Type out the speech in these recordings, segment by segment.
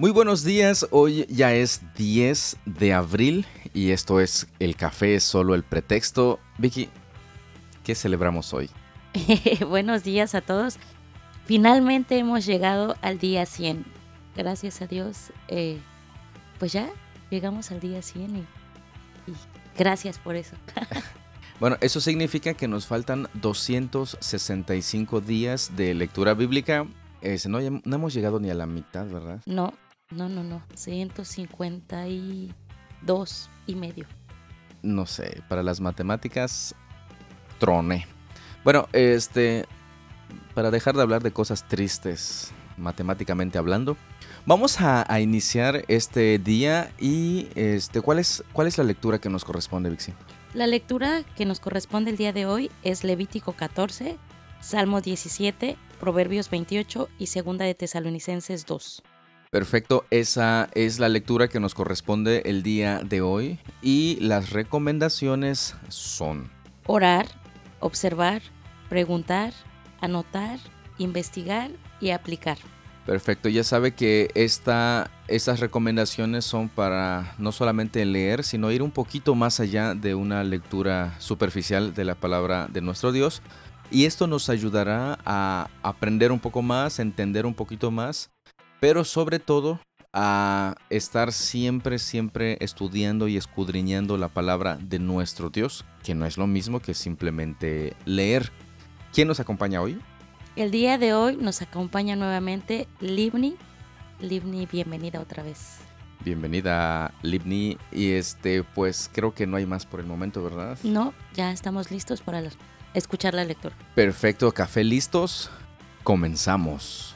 Muy buenos días, hoy ya es 10 de abril y esto es El Café es solo el pretexto. Vicky, ¿qué celebramos hoy? buenos días a todos. Finalmente hemos llegado al día 100. Gracias a Dios, eh, pues ya llegamos al día 100 y, gracias por eso. bueno, eso significa que nos faltan 265 días de lectura bíblica. no, no hemos llegado ni a la mitad, ¿verdad? No, no, no, no. 152 y medio. No sé, para las matemáticas, trone. Bueno, este, para dejar de hablar de cosas tristes, matemáticamente hablando, vamos a, iniciar este día y este, ¿cuál es, ¿cuál es la lectura que nos corresponde, Vixi? La lectura que nos corresponde el día de hoy es Levítico 14, Salmo 17, Proverbios 28 y Segunda de Tesalonicenses 2. Perfecto, esa es la lectura que nos corresponde el día de hoy y las recomendaciones son orar, observar, preguntar, anotar, investigar y aplicar. Perfecto, ya sabe que esta, estas recomendaciones son para no solamente leer, sino ir un poquito más allá de una lectura superficial de la palabra de nuestro Dios. Y esto nos ayudará a aprender un poco más, entender un poquito más pero sobre todo a estar siempre, siempre estudiando y escudriñando la palabra de nuestro Dios, que no es lo mismo que simplemente leer. ¿Quién nos acompaña hoy? El día de hoy nos acompaña nuevamente Libni. Libni, bienvenida otra vez. Bienvenida Libni y este pues creo que no hay más por el momento, ¿verdad? No, ya estamos listos para escuchar la lectura. Perfecto, café listos. Comenzamos.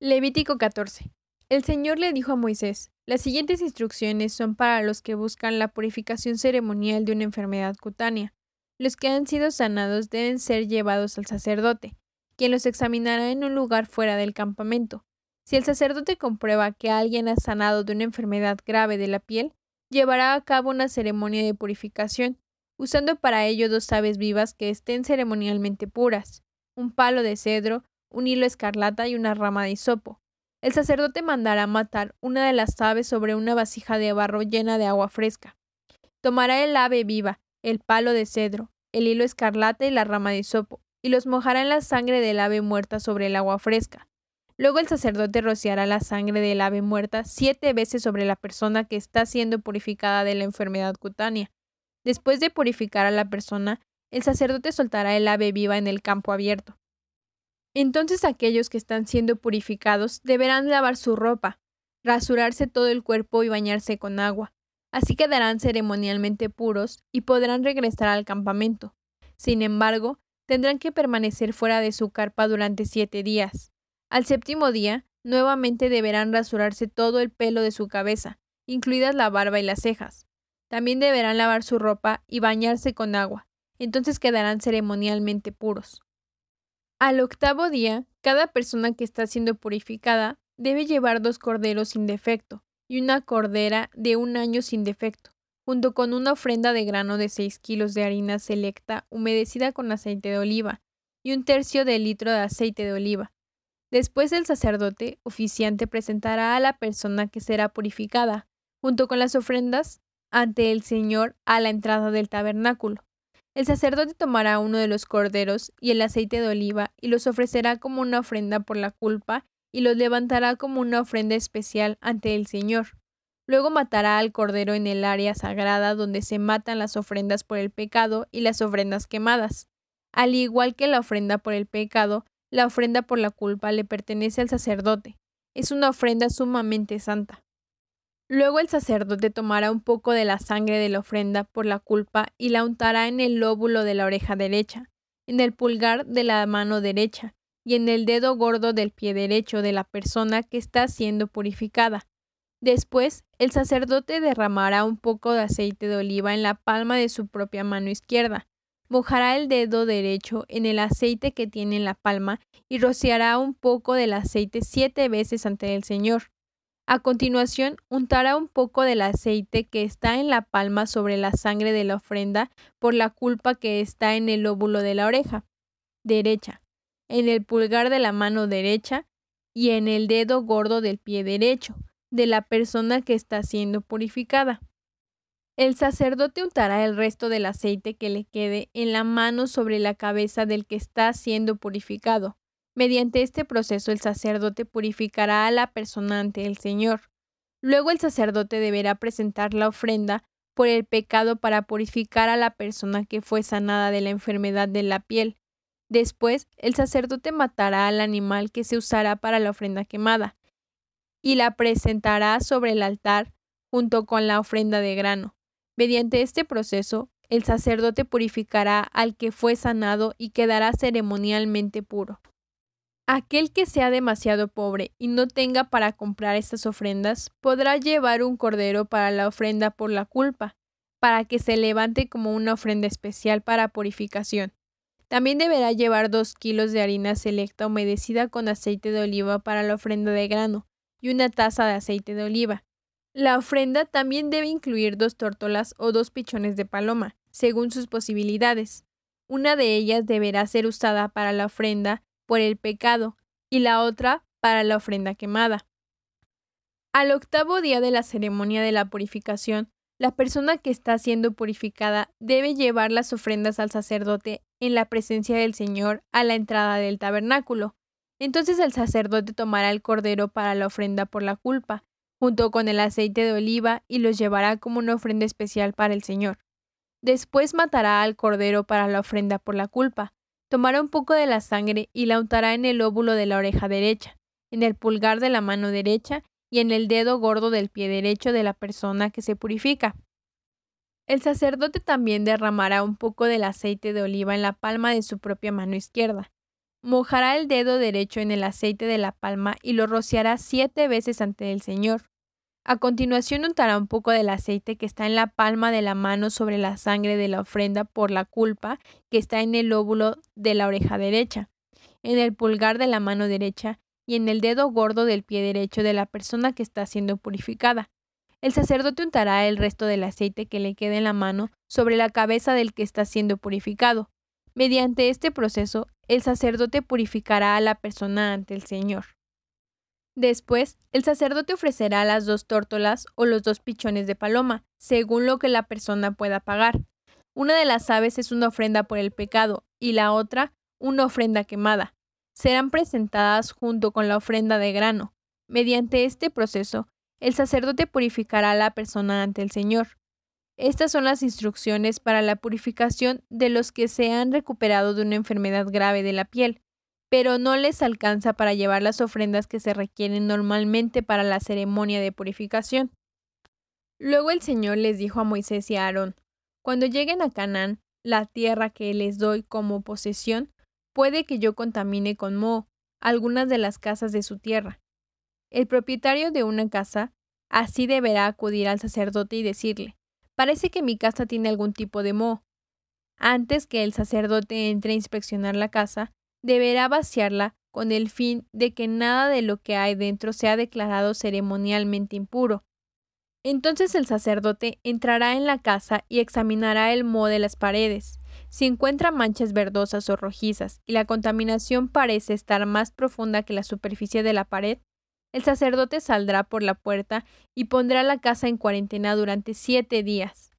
Levítico 14. El Señor le dijo a Moisés, las siguientes instrucciones son para los que buscan la purificación ceremonial de una enfermedad cutánea. Los que han sido sanados deben ser llevados al sacerdote, quien los examinará en un lugar fuera del campamento. Si el sacerdote comprueba que alguien ha sanado de una enfermedad grave de la piel, llevará a cabo una ceremonia de purificación, usando para ello dos aves vivas que estén ceremonialmente puras, un palo de cedro, un hilo escarlata y una rama de hisopo. El sacerdote mandará matar una de las aves sobre una vasija de barro llena de agua fresca. Tomará el ave viva, el palo de cedro, el hilo escarlata y la rama de hisopo, y los mojará en la sangre del ave muerta sobre el agua fresca. Luego el sacerdote rociará la sangre del ave muerta siete veces sobre la persona que está siendo purificada de la enfermedad cutánea. Después de purificar a la persona, el sacerdote soltará el ave viva en el campo abierto. Entonces aquellos que están siendo purificados deberán lavar su ropa, rasurarse todo el cuerpo y bañarse con agua. Así quedarán ceremonialmente puros y podrán regresar al campamento. Sin embargo, tendrán que permanecer fuera de su carpa durante siete días. Al séptimo día, nuevamente deberán rasurarse todo el pelo de su cabeza, incluidas la barba y las cejas. También deberán lavar su ropa y bañarse con agua. Entonces quedarán ceremonialmente puros. Al octavo día, cada persona que está siendo purificada debe llevar dos corderos sin defecto y una cordera de un año sin defecto, junto con una ofrenda de grano de seis kilos de harina selecta humedecida con aceite de oliva y un tercio de litro de aceite de oliva. Después el sacerdote oficiante presentará a la persona que será purificada, junto con las ofrendas, ante el Señor a la entrada del tabernáculo. El sacerdote tomará uno de los corderos y el aceite de oliva y los ofrecerá como una ofrenda por la culpa y los levantará como una ofrenda especial ante el Señor. Luego matará al cordero en el área sagrada donde se matan las ofrendas por el pecado y las ofrendas quemadas. Al igual que la ofrenda por el pecado, la ofrenda por la culpa le pertenece al sacerdote. Es una ofrenda sumamente santa. Luego el sacerdote tomará un poco de la sangre de la ofrenda por la culpa y la untará en el lóbulo de la oreja derecha, en el pulgar de la mano derecha y en el dedo gordo del pie derecho de la persona que está siendo purificada. Después, el sacerdote derramará un poco de aceite de oliva en la palma de su propia mano izquierda, mojará el dedo derecho en el aceite que tiene en la palma y rociará un poco del aceite siete veces ante el Señor. A continuación, untará un poco del aceite que está en la palma sobre la sangre de la ofrenda por la culpa que está en el óvulo de la oreja derecha, en el pulgar de la mano derecha y en el dedo gordo del pie derecho de la persona que está siendo purificada. El sacerdote untará el resto del aceite que le quede en la mano sobre la cabeza del que está siendo purificado. Mediante este proceso el sacerdote purificará a la persona ante el Señor. Luego el sacerdote deberá presentar la ofrenda por el pecado para purificar a la persona que fue sanada de la enfermedad de la piel. Después, el sacerdote matará al animal que se usará para la ofrenda quemada y la presentará sobre el altar junto con la ofrenda de grano. Mediante este proceso, el sacerdote purificará al que fue sanado y quedará ceremonialmente puro. Aquel que sea demasiado pobre y no tenga para comprar estas ofrendas, podrá llevar un cordero para la ofrenda por la culpa, para que se levante como una ofrenda especial para purificación. También deberá llevar dos kilos de harina selecta humedecida con aceite de oliva para la ofrenda de grano y una taza de aceite de oliva. La ofrenda también debe incluir dos tórtolas o dos pichones de paloma, según sus posibilidades. Una de ellas deberá ser usada para la ofrenda por el pecado y la otra para la ofrenda quemada. Al octavo día de la ceremonia de la purificación, la persona que está siendo purificada debe llevar las ofrendas al sacerdote en la presencia del Señor a la entrada del tabernáculo. Entonces el sacerdote tomará el cordero para la ofrenda por la culpa, junto con el aceite de oliva, y los llevará como una ofrenda especial para el Señor. Después matará al cordero para la ofrenda por la culpa, tomará un poco de la sangre y la untará en el óvulo de la oreja derecha, en el pulgar de la mano derecha y en el dedo gordo del pie derecho de la persona que se purifica. El sacerdote también derramará un poco del aceite de oliva en la palma de su propia mano izquierda. Mojará el dedo derecho en el aceite de la palma y lo rociará siete veces ante el Señor. A continuación untará un poco del aceite que está en la palma de la mano sobre la sangre de la ofrenda por la culpa que está en el óvulo de la oreja derecha, en el pulgar de la mano derecha y en el dedo gordo del pie derecho de la persona que está siendo purificada. El sacerdote untará el resto del aceite que le quede en la mano sobre la cabeza del que está siendo purificado. Mediante este proceso, el sacerdote purificará a la persona ante el Señor. Después, el sacerdote ofrecerá las dos tórtolas o los dos pichones de paloma, según lo que la persona pueda pagar. Una de las aves es una ofrenda por el pecado y la otra una ofrenda quemada serán presentadas junto con la ofrenda de grano. Mediante este proceso, el sacerdote purificará a la persona ante el Señor. Estas son las instrucciones para la purificación de los que se han recuperado de una enfermedad grave de la piel, pero no les alcanza para llevar las ofrendas que se requieren normalmente para la ceremonia de purificación. Luego el Señor les dijo a Moisés y a Aarón, Cuando lleguen a Canaán, la tierra que les doy como posesión, Puede que yo contamine con moho algunas de las casas de su tierra. El propietario de una casa así deberá acudir al sacerdote y decirle, parece que mi casa tiene algún tipo de moho. Antes que el sacerdote entre a inspeccionar la casa, deberá vaciarla con el fin de que nada de lo que hay dentro sea declarado ceremonialmente impuro. Entonces el sacerdote entrará en la casa y examinará el moho de las paredes. Si encuentra manchas verdosas o rojizas y la contaminación parece estar más profunda que la superficie de la pared, el sacerdote saldrá por la puerta y pondrá la casa en cuarentena durante siete días.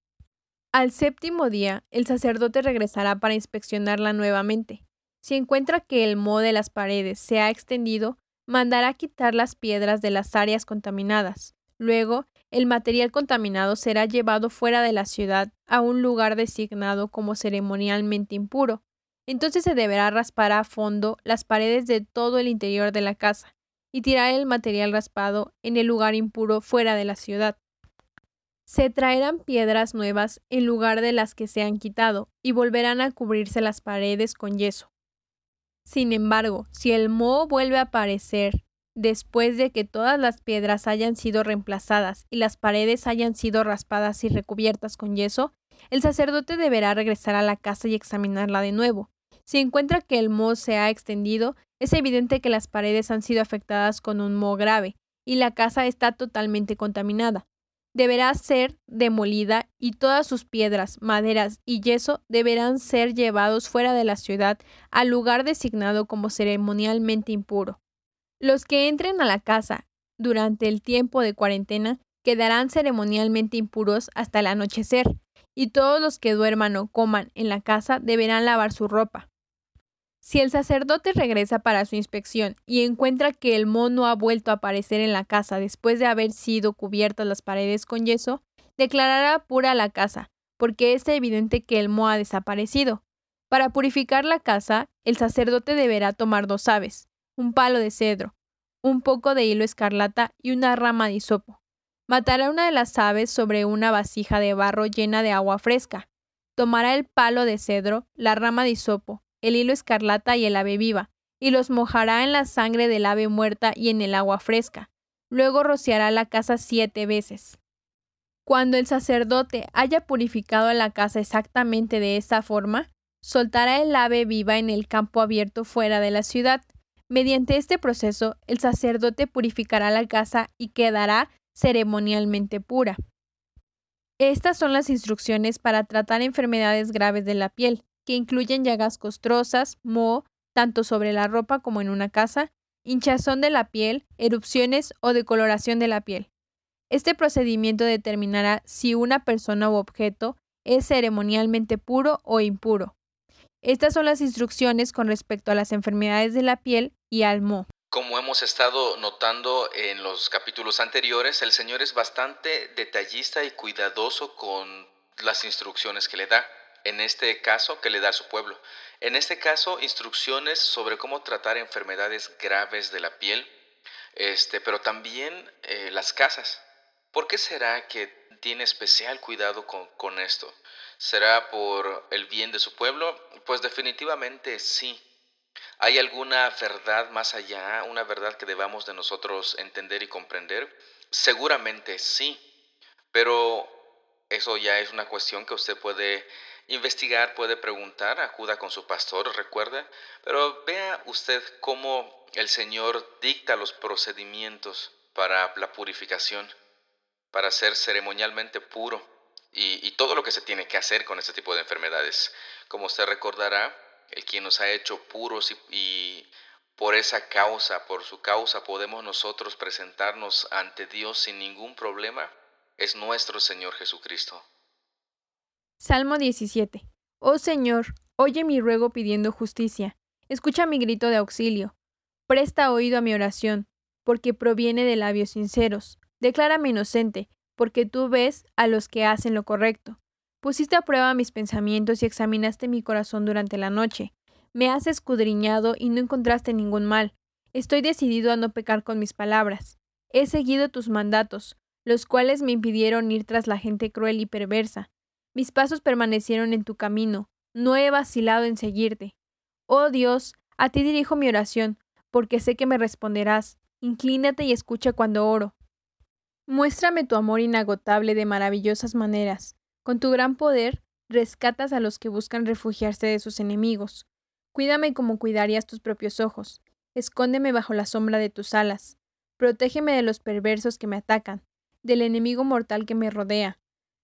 Al séptimo día, el sacerdote regresará para inspeccionarla nuevamente. Si encuentra que el moho de las paredes se ha extendido, mandará quitar las piedras de las áreas contaminadas. Luego, el material contaminado será llevado fuera de la ciudad a un lugar designado como ceremonialmente impuro. Entonces se deberá raspar a fondo las paredes de todo el interior de la casa y tirar el material raspado en el lugar impuro fuera de la ciudad. Se traerán piedras nuevas en lugar de las que se han quitado y volverán a cubrirse las paredes con yeso. Sin embargo, si el moho vuelve a aparecer después de que todas las piedras hayan sido reemplazadas y las paredes hayan sido raspadas y recubiertas con yeso, el sacerdote deberá regresar a la casa y examinarla de nuevo. Si encuentra que el moho se ha extendido, es evidente que las paredes han sido afectadas con un moho grave y la casa está totalmente contaminada. Deberá ser demolida y todas sus piedras, maderas y yeso deberán ser llevados fuera de la ciudad al lugar designado como ceremonialmente impuro. Los que entren a la casa durante el tiempo de cuarentena quedarán ceremonialmente impuros hasta el anochecer, y todos los que duerman o coman en la casa deberán lavar su ropa. Si el sacerdote regresa para su inspección y encuentra que el mono ha vuelto a aparecer en la casa después de haber sido cubiertas las paredes con yeso, declarará pura la casa, porque es evidente que el moho ha desaparecido. Para purificar la casa, el sacerdote deberá tomar dos aves, un palo de cedro, un poco de hilo escarlata y una rama de hisopo. Matará una de las aves sobre una vasija de barro llena de agua fresca. Tomará el palo de cedro, la rama de hisopo, el hilo escarlata y el ave viva, y los mojará en la sangre del ave muerta y en el agua fresca. Luego rociará la casa siete veces. Cuando el sacerdote haya purificado la casa exactamente de esa forma, soltará el ave viva en el campo abierto fuera de la ciudad. Mediante este proceso, el sacerdote purificará la casa y quedará ceremonialmente pura. Estas son las instrucciones para tratar enfermedades graves de la piel que incluyen llagas costrosas, moho, tanto sobre la ropa como en una casa, hinchazón de la piel, erupciones o decoloración de la piel. Este procedimiento determinará si una persona u objeto es ceremonialmente puro o impuro. Estas son las instrucciones con respecto a las enfermedades de la piel y al moho. Como hemos estado notando en los capítulos anteriores, el Señor es bastante detallista y cuidadoso con las instrucciones que le da en este caso, que le da a su pueblo. En este caso, instrucciones sobre cómo tratar enfermedades graves de la piel, este, pero también eh, las casas. ¿Por qué será que tiene especial cuidado con, con esto? ¿Será por el bien de su pueblo? Pues definitivamente sí. ¿Hay alguna verdad más allá, una verdad que debamos de nosotros entender y comprender? Seguramente sí, pero eso ya es una cuestión que usted puede investigar, puede preguntar, acuda con su pastor, recuerda, pero vea usted cómo el Señor dicta los procedimientos para la purificación, para ser ceremonialmente puro y, todo lo que se tiene que hacer con este tipo de enfermedades. Como usted recordará, el quien nos ha hecho puros y por esa causa, por su causa, podemos nosotros presentarnos ante Dios sin ningún problema, es nuestro Señor Jesucristo. Salmo 17. Oh Señor, oye mi ruego pidiendo justicia, escucha mi grito de auxilio, presta oído a mi oración, porque proviene de labios sinceros. Declárame inocente, porque tú ves a los que hacen lo correcto. Pusiste a prueba mis pensamientos y examinaste mi corazón durante la noche. Me has escudriñado y no encontraste ningún mal. Estoy decidido a no pecar con mis palabras. He seguido tus mandatos, los cuales me impidieron ir tras la gente cruel y perversa. Mis pasos permanecieron en tu camino, no he vacilado en seguirte. Oh Dios, a ti dirijo mi oración, porque sé que me responderás. Inclínate y escucha cuando oro. Muéstrame tu amor inagotable de maravillosas maneras. Con tu gran poder, rescatas a los que buscan refugiarse de sus enemigos. Cuídame como cuidarías tus propios ojos. Escóndeme bajo la sombra de tus alas. Protégeme de los perversos que me atacan, del enemigo mortal que me rodea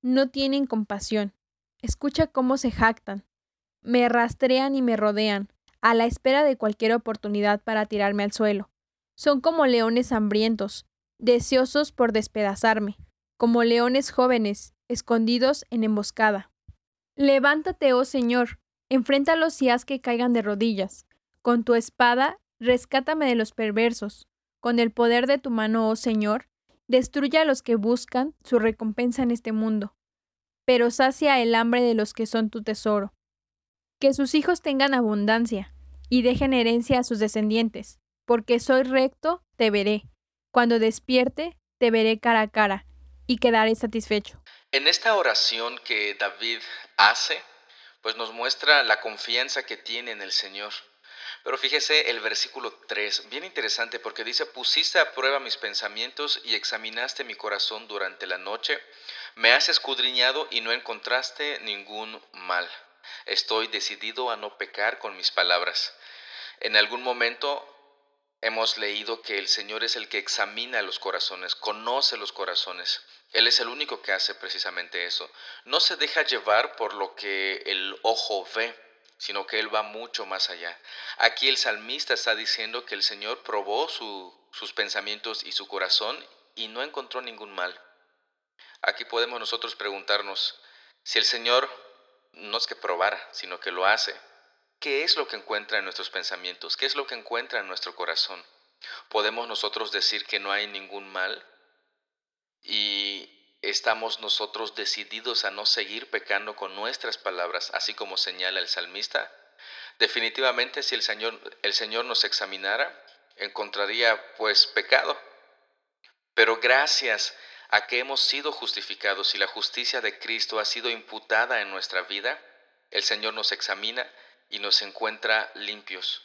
no tienen compasión. Escucha cómo se jactan. Me rastrean y me rodean, a la espera de cualquier oportunidad para tirarme al suelo. Son como leones hambrientos, deseosos por despedazarme, como leones jóvenes, escondidos en emboscada. Levántate, oh Señor, enfréntalos y haz que caigan de rodillas. Con tu espada, rescátame de los perversos. Con el poder de tu mano, oh Señor, destruye a los que buscan su recompensa en este mundo pero sacia el hambre de los que son tu tesoro. Que sus hijos tengan abundancia, y dejen herencia a sus descendientes, porque soy recto, te veré. Cuando despierte, te veré cara a cara, y quedaré satisfecho. En esta oración que David hace, pues nos muestra la confianza que tiene en el Señor. Pero fíjese el versículo 3, bien interesante porque dice, pusiste a prueba mis pensamientos y examinaste mi corazón durante la noche, me has escudriñado y no encontraste ningún mal. Estoy decidido a no pecar con mis palabras. En algún momento hemos leído que el Señor es el que examina los corazones, conoce los corazones. Él es el único que hace precisamente eso. No se deja llevar por lo que el ojo ve, sino que Él va mucho más allá. Aquí el salmista está diciendo que el Señor probó sus pensamientos y su corazón y no encontró ningún mal. Aquí podemos nosotros preguntarnos, si el Señor no es que probara, sino que lo hace, ¿qué es lo que encuentra en nuestros pensamientos? ¿Qué es lo que encuentra en nuestro corazón? ¿Podemos nosotros decir que no hay ningún mal? Y estamos nosotros decididos a no seguir pecando con nuestras palabras, así como señala el salmista. Definitivamente si el Señor, el Señor nos examinara, encontraría pues pecado. Pero gracias a que hemos sido justificados y la justicia de Cristo ha sido imputada en nuestra vida, el Señor nos examina y nos encuentra limpios.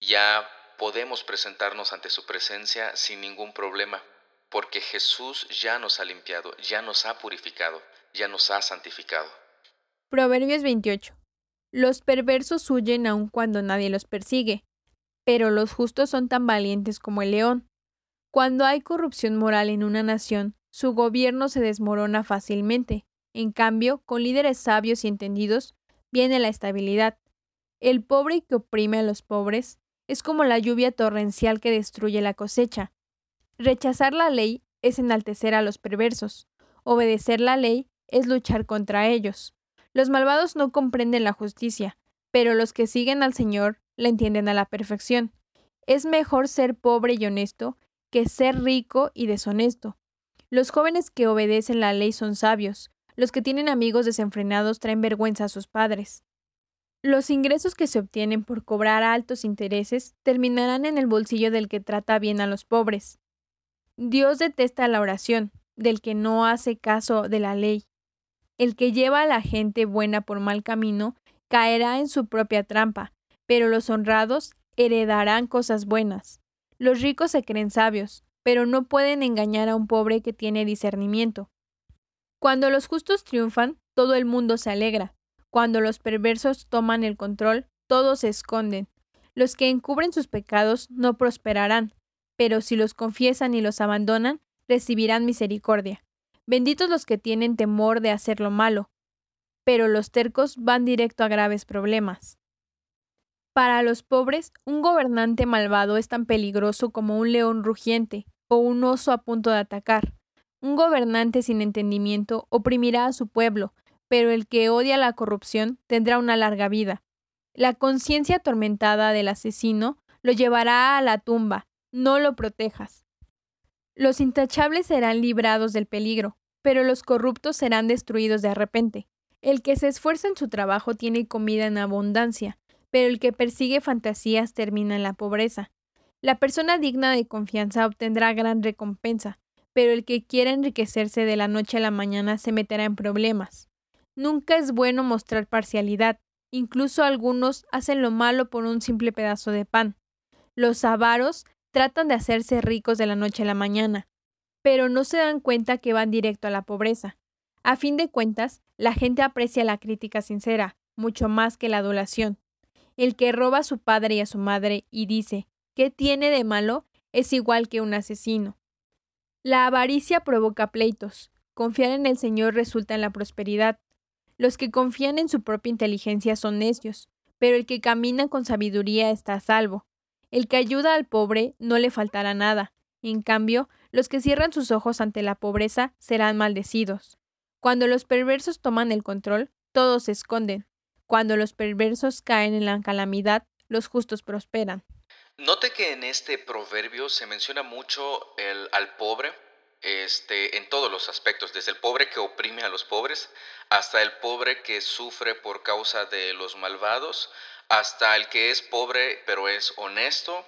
Ya podemos presentarnos ante su presencia sin ningún problema porque Jesús ya nos ha limpiado, ya nos ha purificado, ya nos ha santificado. Proverbios 28. Los perversos huyen aun cuando nadie los persigue, pero los justos son tan valientes como el león. Cuando hay corrupción moral en una nación, su gobierno se desmorona fácilmente. En cambio, con líderes sabios y entendidos, viene la estabilidad. El pobre que oprime a los pobres es como la lluvia torrencial que destruye la cosecha. Rechazar la ley es enaltecer a los perversos. Obedecer la ley es luchar contra ellos. Los malvados no comprenden la justicia, pero los que siguen al Señor la entienden a la perfección. Es mejor ser pobre y honesto que ser rico y deshonesto. Los jóvenes que obedecen la ley son sabios, los que tienen amigos desenfrenados traen vergüenza a sus padres. Los ingresos que se obtienen por cobrar altos intereses terminarán en el bolsillo del que trata bien a los pobres. Dios detesta la oración del que no hace caso de la ley. El que lleva a la gente buena por mal camino caerá en su propia trampa, pero los honrados heredarán cosas buenas. Los ricos se creen sabios, pero no pueden engañar a un pobre que tiene discernimiento. Cuando los justos triunfan, todo el mundo se alegra. Cuando los perversos toman el control, todos se esconden. Los que encubren sus pecados no prosperarán, pero si los confiesan y los abandonan, recibirán misericordia. Benditos los que tienen temor de hacer lo malo, pero los tercos van directo a graves problemas. Para los pobres, un gobernante malvado es tan peligroso como un león rugiente o un oso a punto de atacar. Un gobernante sin entendimiento oprimirá a su pueblo, pero el que odia la corrupción tendrá una larga vida. La conciencia atormentada del asesino lo llevará a la tumba, no lo protejas. Los intachables serán librados del peligro, pero los corruptos serán destruidos de repente. El que se esfuerza en su trabajo tiene comida en abundancia, pero el que persigue fantasías termina en la pobreza. La persona digna de confianza obtendrá gran recompensa, pero el que quiera enriquecerse de la noche a la mañana se meterá en problemas. Nunca es bueno mostrar parcialidad, incluso algunos hacen lo malo por un simple pedazo de pan. Los avaros tratan de hacerse ricos de la noche a la mañana, pero no se dan cuenta que van directo a la pobreza. A fin de cuentas, la gente aprecia la crítica sincera, mucho más que la adulación. El que roba a su padre y a su madre y dice, ¿qué tiene de malo? es igual que un asesino. La avaricia provoca pleitos. Confiar en el Señor resulta en la prosperidad. Los que confían en su propia inteligencia son necios, pero el que camina con sabiduría está a salvo. El que ayuda al pobre no le faltará nada. En cambio, los que cierran sus ojos ante la pobreza serán maldecidos. Cuando los perversos toman el control, todos se esconden. Cuando los perversos caen en la calamidad, los justos prosperan. Note que en este proverbio se menciona mucho el, al pobre este, en todos los aspectos, desde el pobre que oprime a los pobres hasta el pobre que sufre por causa de los malvados, hasta el que es pobre pero es honesto.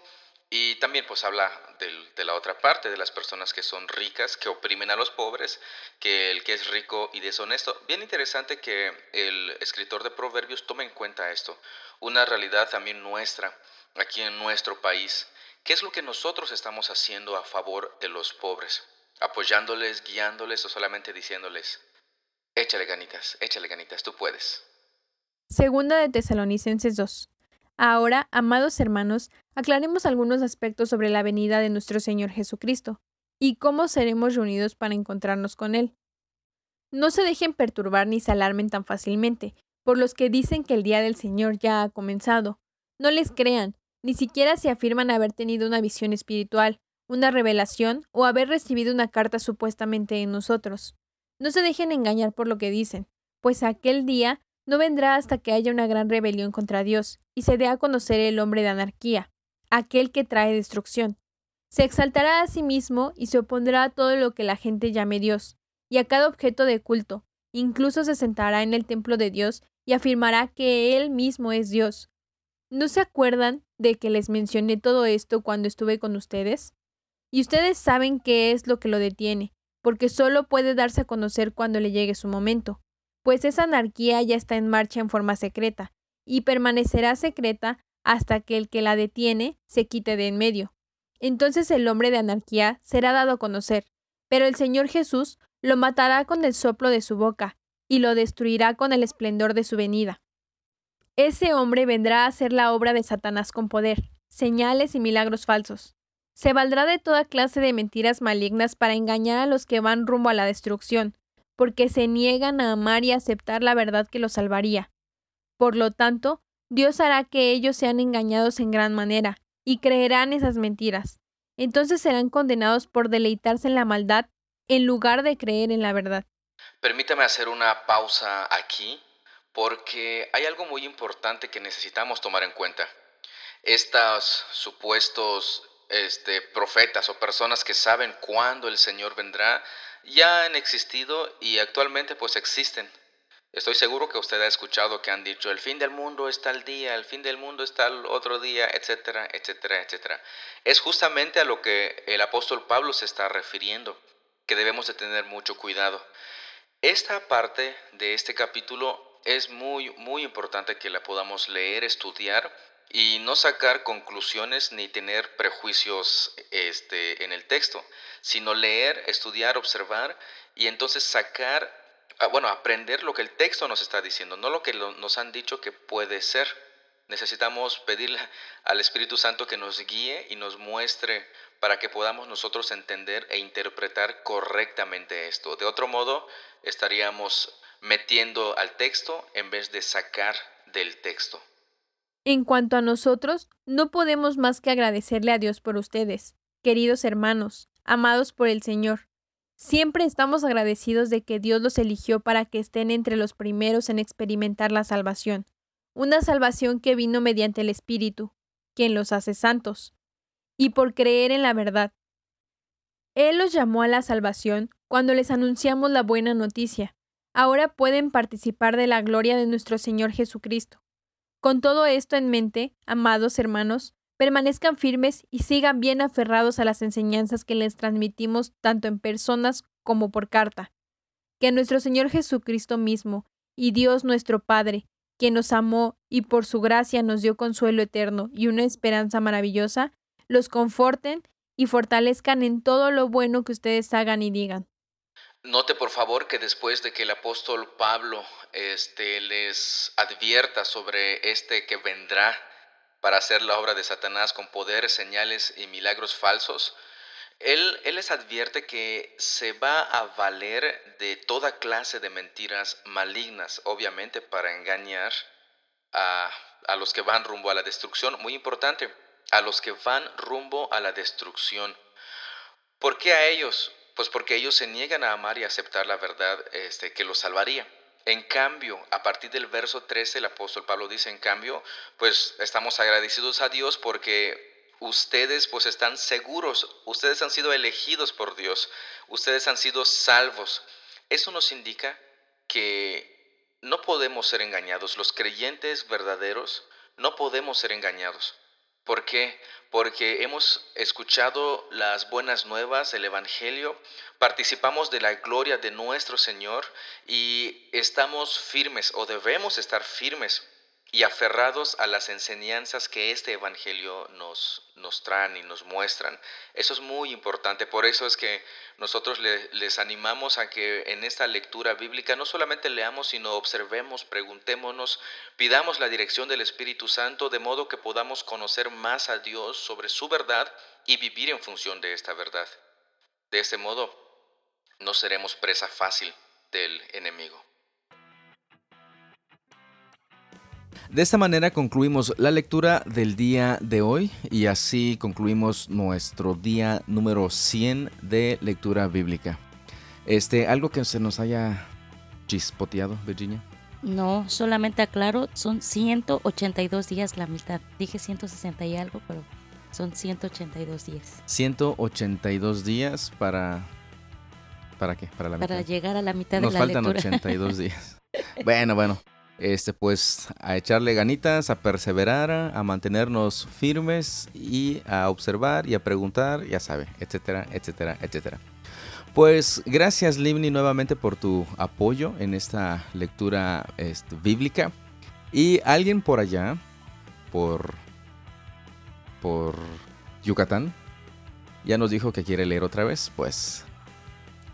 Y también pues habla de la otra parte, de las personas que son ricas, que oprimen a los pobres, que el que es rico y deshonesto. Bien interesante que el escritor de Proverbios tome en cuenta esto, una realidad también nuestra, aquí en nuestro país. ¿Qué es lo que nosotros estamos haciendo a favor de los pobres? ¿Apoyándoles, guiándoles o solamente diciéndoles, échale ganitas, échale ganitas, tú puedes? Segunda de Tesalonicenses 2. Ahora, amados hermanos, aclaremos algunos aspectos sobre la venida de nuestro Señor Jesucristo y cómo seremos reunidos para encontrarnos con Él. No se dejen perturbar ni se alarmen tan fácilmente, por los que dicen que el día del Señor ya ha comenzado. No les crean, ni siquiera se afirman haber tenido una visión espiritual, una revelación o haber recibido una carta supuestamente en nosotros. No se dejen engañar por lo que dicen, pues aquel día no vendrá hasta que haya una gran rebelión contra Dios y se dé a conocer el hombre de anarquía, aquel que trae destrucción. Se exaltará a sí mismo y se opondrá a todo lo que la gente llame Dios, y a cada objeto de culto, incluso se sentará en el templo de Dios y afirmará que Él mismo es Dios. ¿No se acuerdan de que les mencioné todo esto cuando estuve con ustedes? Y ustedes saben qué es lo que lo detiene, porque solo puede darse a conocer cuando le llegue su momento, pues esa anarquía ya está en marcha en forma secreta, y permanecerá secreta hasta que el que la detiene se quite de en medio. Entonces el hombre de anarquía será dado a conocer, pero el Señor Jesús lo matará con el soplo de su boca, y lo destruirá con el esplendor de su venida. Ese hombre vendrá a hacer la obra de Satanás con poder, señales y milagros falsos. Se valdrá de toda clase de mentiras malignas para engañar a los que van rumbo a la destrucción, porque se niegan a amar y aceptar la verdad que los salvaría. Por lo tanto, Dios hará que ellos sean engañados en gran manera, y creerán esas mentiras. Entonces serán condenados por deleitarse en la maldad en lugar de creer en la verdad. Permítame hacer una pausa aquí, porque hay algo muy importante que necesitamos tomar en cuenta. Estos supuestos este, profetas o personas que saben cuándo el Señor vendrá, ya han existido y actualmente pues existen. Estoy seguro que usted ha escuchado que han dicho el fin del mundo está el día, el fin del mundo está el otro día, etcétera, etcétera, etcétera. Es justamente a lo que el apóstol Pablo se está refiriendo, que debemos de tener mucho cuidado. Esta parte de este capítulo es muy, muy importante que la podamos leer, estudiar y no sacar conclusiones ni tener prejuicios este, en el texto, sino leer, estudiar, observar y entonces sacar, ah, bueno, aprender lo que el texto nos está diciendo, no lo que nos han dicho que puede ser. Necesitamos pedirle al Espíritu Santo que nos guíe y nos muestre para que podamos nosotros entender e interpretar correctamente esto. De otro modo, estaríamos metiendo al texto en vez de sacar del texto. En cuanto a nosotros, no podemos más que agradecerle a Dios por ustedes, queridos hermanos, amados por el Señor. Siempre estamos agradecidos de que Dios los eligió para que estén entre los primeros en experimentar la salvación, una salvación que vino mediante el Espíritu, quien los hace santos, y por creer en la verdad. Él los llamó a la salvación cuando les anunciamos la buena noticia. Ahora pueden participar de la gloria de nuestro Señor Jesucristo. Con todo esto en mente, amados hermanos, permanezcan firmes y sigan bien aferrados a las enseñanzas que les transmitimos tanto en personas como por carta. Que nuestro Señor Jesucristo mismo y Dios nuestro Padre, quien nos amó y por su gracia nos dio consuelo eterno y una esperanza maravillosa, los conforten y fortalezcan en todo lo bueno que ustedes hagan y digan. Note por favor que después de que el apóstol Pablo este, les advierta sobre este que vendrá para hacer la obra de Satanás con poder, señales y milagros falsos, él, él les advierte que se va a valer de toda clase de mentiras malignas, obviamente para engañar a, a los que van rumbo a la destrucción. Muy importante, a los que van rumbo a la destrucción. ¿Por qué a ellos? Pues porque ellos se niegan a amar y aceptar la verdad este, que los salvaría. En cambio, a partir del verso 13, el apóstol Pablo dice, en cambio, pues estamos agradecidos a Dios porque ustedes pues están seguros, ustedes han sido elegidos por Dios, ustedes han sido salvos. Eso nos indica que no podemos ser engañados, los creyentes verdaderos no podemos ser engañados. ¿Por qué? Porque hemos escuchado las buenas nuevas, el Evangelio, participamos de la gloria de nuestro Señor y estamos firmes o debemos estar firmes y aferrados a las enseñanzas que este Evangelio nos, nos traen y nos muestran. Eso es muy importante, por eso es que nosotros les animamos a que en esta lectura bíblica no solamente leamos, sino observemos, preguntémonos, pidamos la dirección del Espíritu Santo de modo que podamos conocer más a Dios sobre su verdad y vivir en función de esta verdad. De este modo, no seremos presa fácil del enemigo. De esta manera concluimos la lectura del día de hoy y así concluimos nuestro día número 100 de lectura bíblica. Este, algo que se nos haya chispoteado, Virginia. No, solamente aclaro, son 182 días la mitad. Dije 160 y algo, pero son 182 días. 182 días para ¿Para qué? Para la mitad. Para llegar a la mitad Nos de la faltan 82 días. bueno, bueno este, pues a echarle ganitas, a perseverar, a mantenernos firmes y a observar y a preguntar, ya sabe, etcétera, etcétera, etcétera. Pues gracias Livni nuevamente por tu apoyo en esta lectura este, bíblica. Y alguien por allá, por, por Yucatán, ya nos dijo que quiere leer otra vez, pues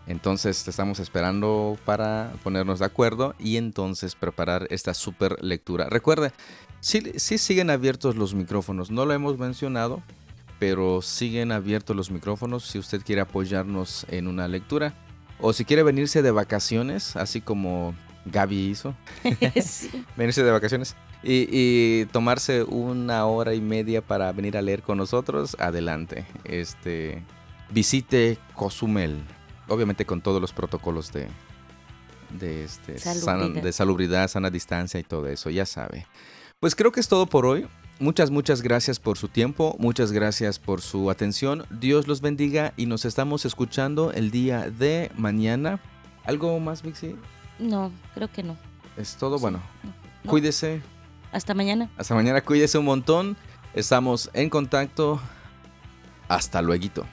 entonces estamos esperando para ponernos de acuerdo y entonces preparar esta super lectura. Recuerde, sí, sí siguen abiertos los micrófonos, no lo hemos mencionado, pero siguen abiertos los micrófonos si usted quiere apoyarnos en una lectura o si quiere venirse de vacaciones, así como Gaby hizo. venirse de vacaciones y, y, tomarse una hora y media para venir a leer con nosotros, adelante. Este, visite Cozumel obviamente con todos los protocolos de, de, este, salubridad. de salubridad, sana distancia y todo eso, ya sabe. Pues creo que es todo por hoy. Muchas, muchas gracias por su tiempo, muchas gracias por su atención. Dios los bendiga y nos estamos escuchando el día de mañana. ¿Algo más, Vixi? No, creo que no. Es todo, bueno. Cuídese. Hasta mañana. Hasta mañana, cuídese un montón. Estamos en contacto. Hasta luego.